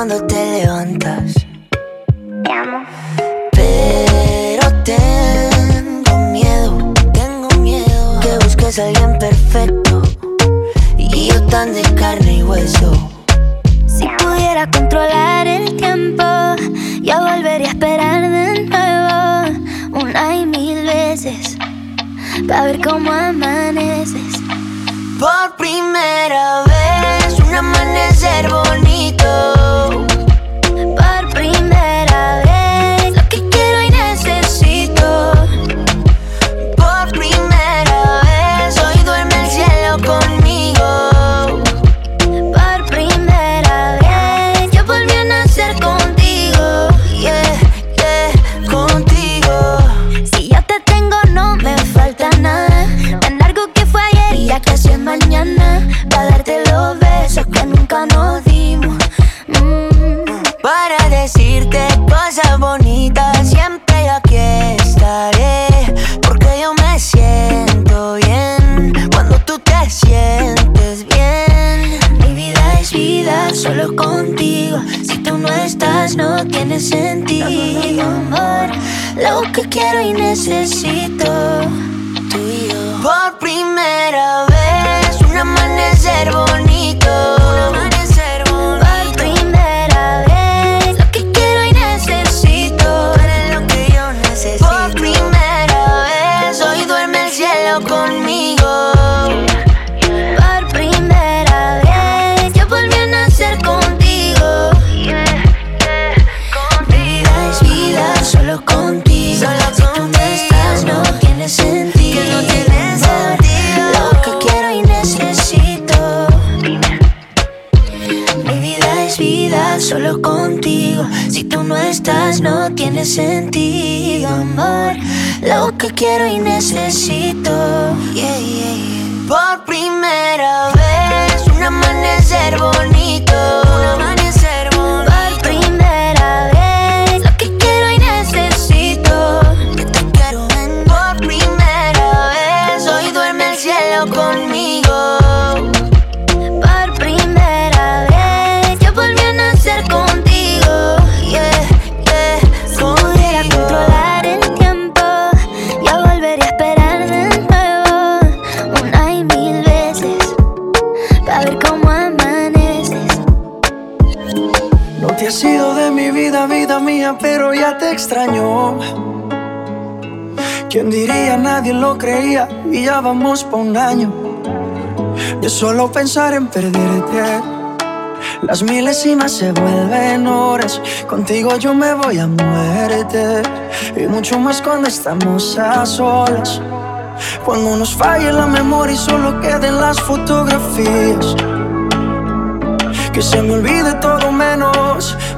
cuando te levantas. Te amo. Pero tengo miedo, tengo miedo que busques a alguien perfecto y yo tan de carne y hueso. Si pudiera controlar el tiempo, yo volvería a esperar de nuevo una y mil veces para ver cómo amaneces. Por primera vez, un amanecer bonito. No tiene sentido, amor. Lo que quiero y necesito. Tú y yo. Por primera vez, que quiero y necesito. Yeah, yeah. Por primera vez, un amanecer bonito. ¿Quién diría? Nadie lo creía y ya vamos por un año. De solo pensar en perderte. Las milésimas se vuelven horas. Contigo yo me voy a muerte. Y mucho más cuando estamos a solas. Cuando nos falle la memoria y solo queden las fotografías. Que se me olvide todo menos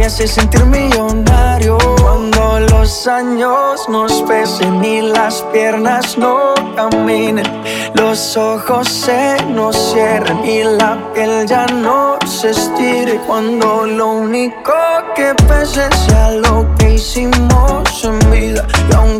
me hace sentir millonario. Cuando los años nos pesen y las piernas no caminen, los ojos se nos cierren y la piel ya no se estire. Cuando lo único que pese sea lo que hicimos en vida y aunque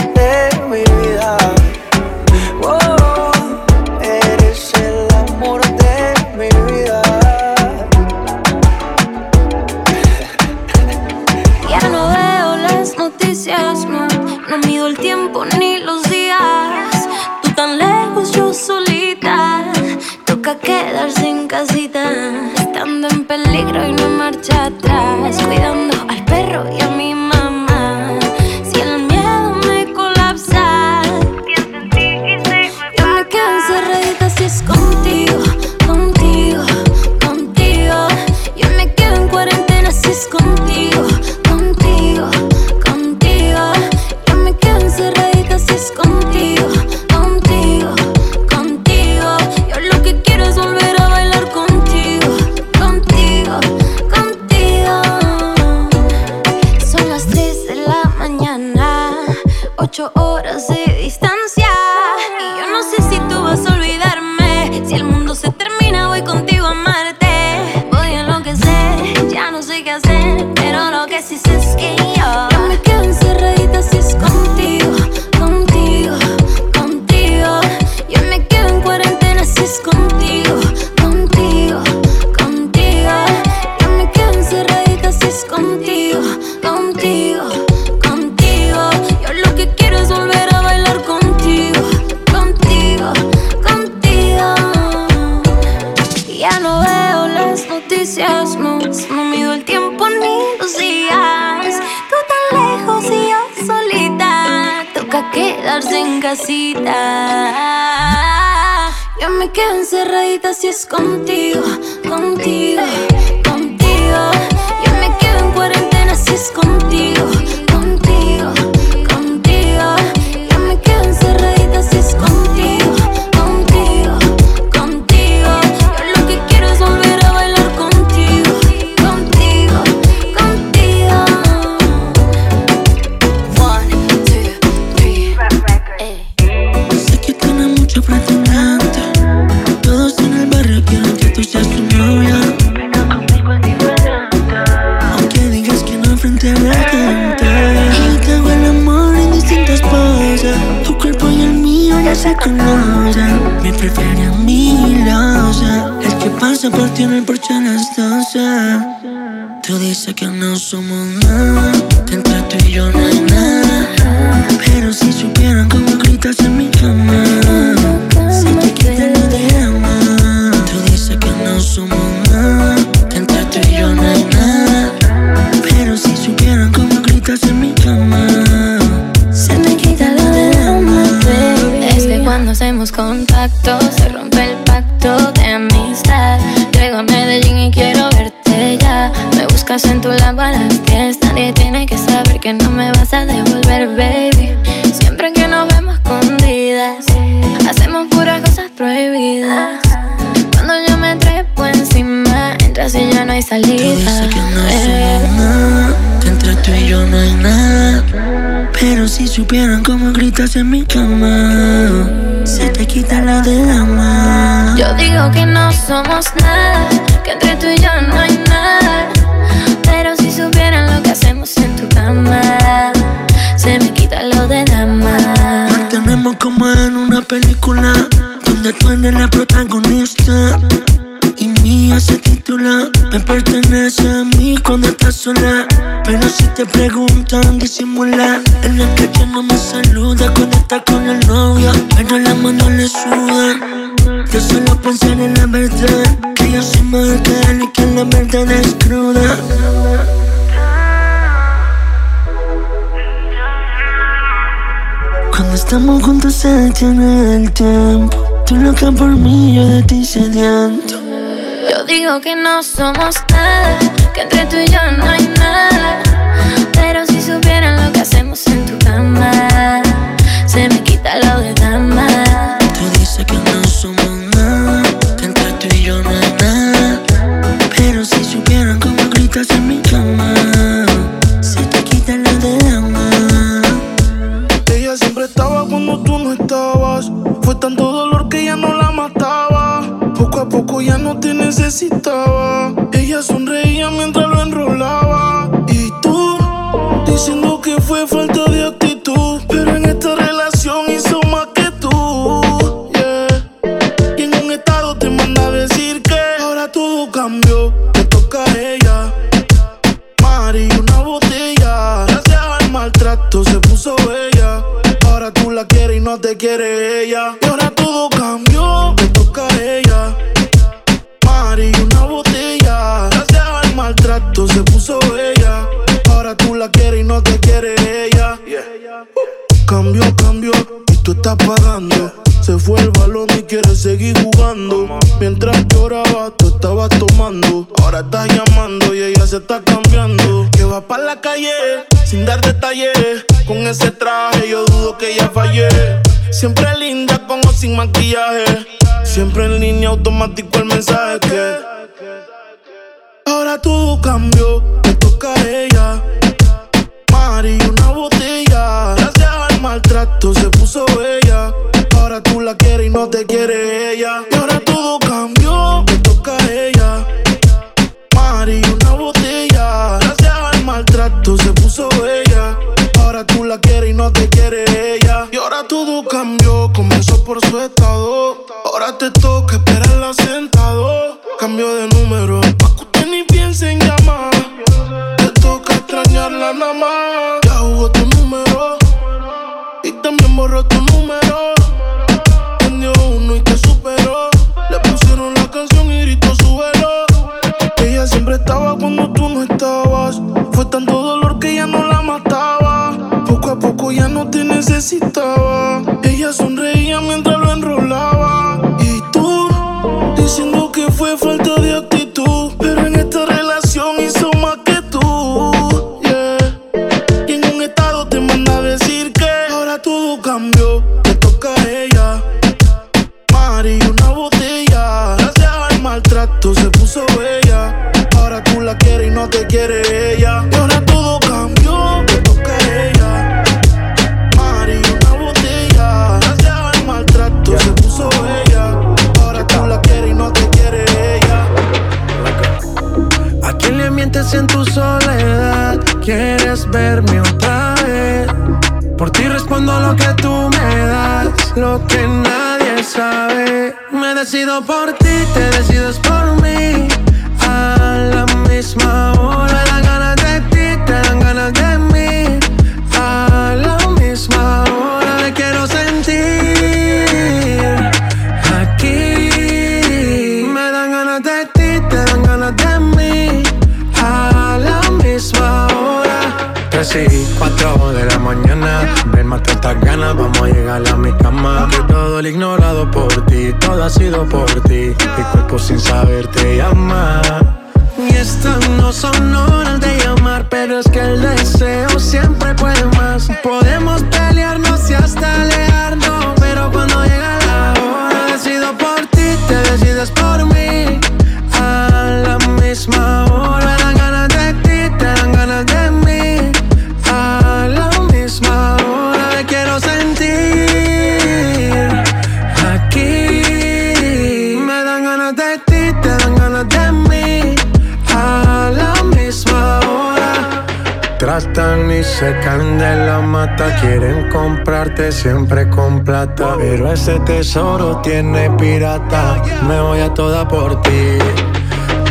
tiempo ni los días. Tú tan lejos, yo solita. Toca quedarse en casita, estando en peligro y no marcha atrás, cuidando al perro y a Yo me quedo encerradita si es contigo, contigo, contigo. Se conocen. Me prefiere a mí, lo sé. El que pasa por ti en el porche a las 12. Tú dices que no somos nada. Entre tú y yo no hay nada. Pero si supieran cómo gritas en mi cama Se te quita lo de hacemos contacto se rompe el pacto de amistad. Llego a Medellín y quiero verte ya. Me buscas en tu lámpara a las 10. Nadie tiene que saber que no me vas a devolver, baby. Siempre que nos vemos escondidas, hacemos puras cosas prohibidas. Cuando yo me trepo encima, entras y ya no hay Tú salida. dices que no eh. nada entre tú y yo no hay nada Pero si supieran cómo gritas en mi cama Se te quita lo de ama Yo digo que no somos nada, que entre tú y yo no hay nada. Pero si supieran lo que hacemos en tu cama, se me quita lo de dama. Tenemos como en una película donde tú eres la protagonista mía se titula. Me pertenece a mí cuando estás sola. Pero si te preguntan disimula. En la calle no me saluda cuando está con el novio Pero las manos le sudan Yo solo pensar en la verdad Que yo soy mortal y que la verdad es cruda. Cuando estamos juntos se detiene el tiempo. Tú loca por mí, yo de ti sediento Digo que no somos nada, que entre tú y yo no hay nada. Pero si supieran lo que hacemos en tu cama, se me quita lo de dama. Necesitaba. Ella sonreía mientras lo enrolaba. Y tú, diciendo se puso bella. Ahora tú la quieres y no te quiere ella. Cambió, cambió y tú estás pagando. Se fue el balón y quiere seguir jugando. Mientras lloraba, tú estabas tomando. Ahora estás llamando y ella se está cambiando. Que va para la calle sin dar detalles. Con ese traje yo dudo que ella fallé. Siempre linda con o sin maquillaje. Siempre en línea automático el mensaje que. Todo cambió, te toca a ella. Mari, una botella. Gracias al maltrato se puso bella. Ahora tú la quieres y no te quiere que nadie sabe. Me decido por ti, te decides por mí. A la misma hora me dan ganas de ti, te dan ganas de mí. A la misma hora me quiero sentir aquí. Me dan ganas de ti, te dan ganas de mí. A la misma hora. Tres y cuatro de mañana. Ven, mata estas ganas, vamos a llegar a mi cama. Que todo el ignorado por ti, todo ha sido por ti. Mi cuerpo sin saber te llama. Tratan y se caen de la mata, quieren comprarte siempre con plata. Pero ese tesoro tiene pirata, me voy a toda por ti.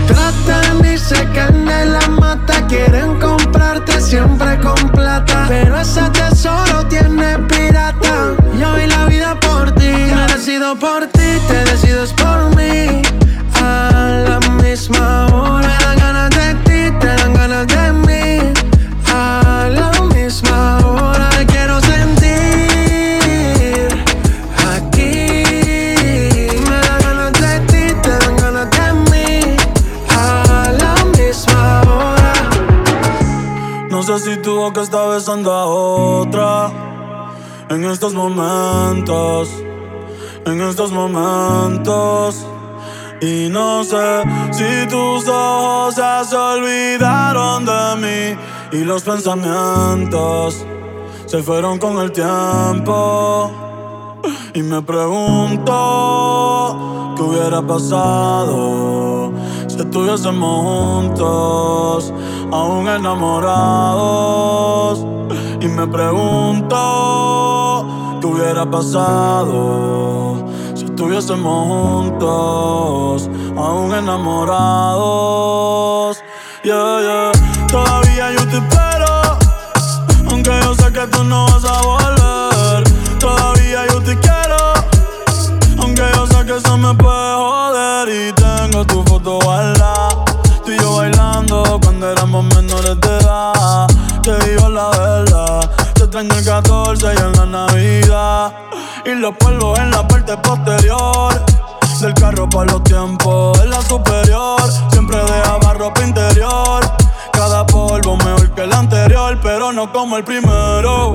Tratan y se caen de la mata, quieren comprarte siempre con plata. Pero ese tesoro tiene pirata, yo vi la vida por ti. Me decido por ti, te decides por mí. Boca está besando a otra en estos momentos, en estos momentos. Y no sé si tus ojos se olvidaron de mí y los pensamientos se fueron con el tiempo. Y me pregunto ¿Qué hubiera pasado si estuviésemos juntos, aún enamorados? Y me pregunto, ¿qué hubiera pasado si estuviésemos juntos, aún enamorados? Yeah, yeah. Todavía yo te espero, aunque yo sé que tú no vas a volver. Todavía yo te quiero, aunque yo sé que eso me puede joder. Y tengo tu foto guardada, tú yo bailando cuando éramos menores de edad. Te digo la verdad, te extraño el 14 y en la Navidad. Y los polvos en la parte posterior. Del carro para los tiempos en la superior. Siempre dejaba ropa interior. Cada polvo mejor que el anterior, pero no como el primero.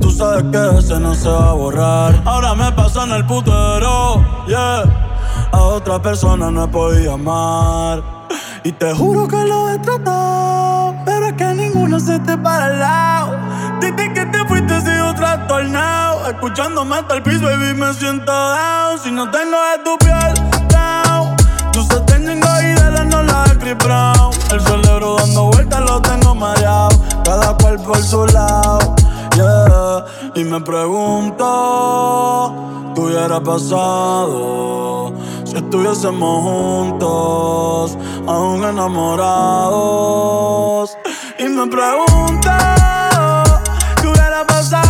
Tú sabes que ese no se va a borrar. Ahora me pasa en el putero, yeah. A otra persona no he podido amar. Y te juro que lo he tratado, pero es que ninguno se te para al lado. Desde que te fuiste sigo trastornado. Escuchándome hasta el piso, baby, me siento down. Si no tengo de tu piel, down. Tú se y de la no la de Brown. El cerebro dando vueltas lo tengo mareado. Cada cual por su lado, yeah. Y me pregunto, ¿qué hubiera pasado? estuviésemos juntos, aún enamorados. Y me pregunto, ¿qué hubiera pasado?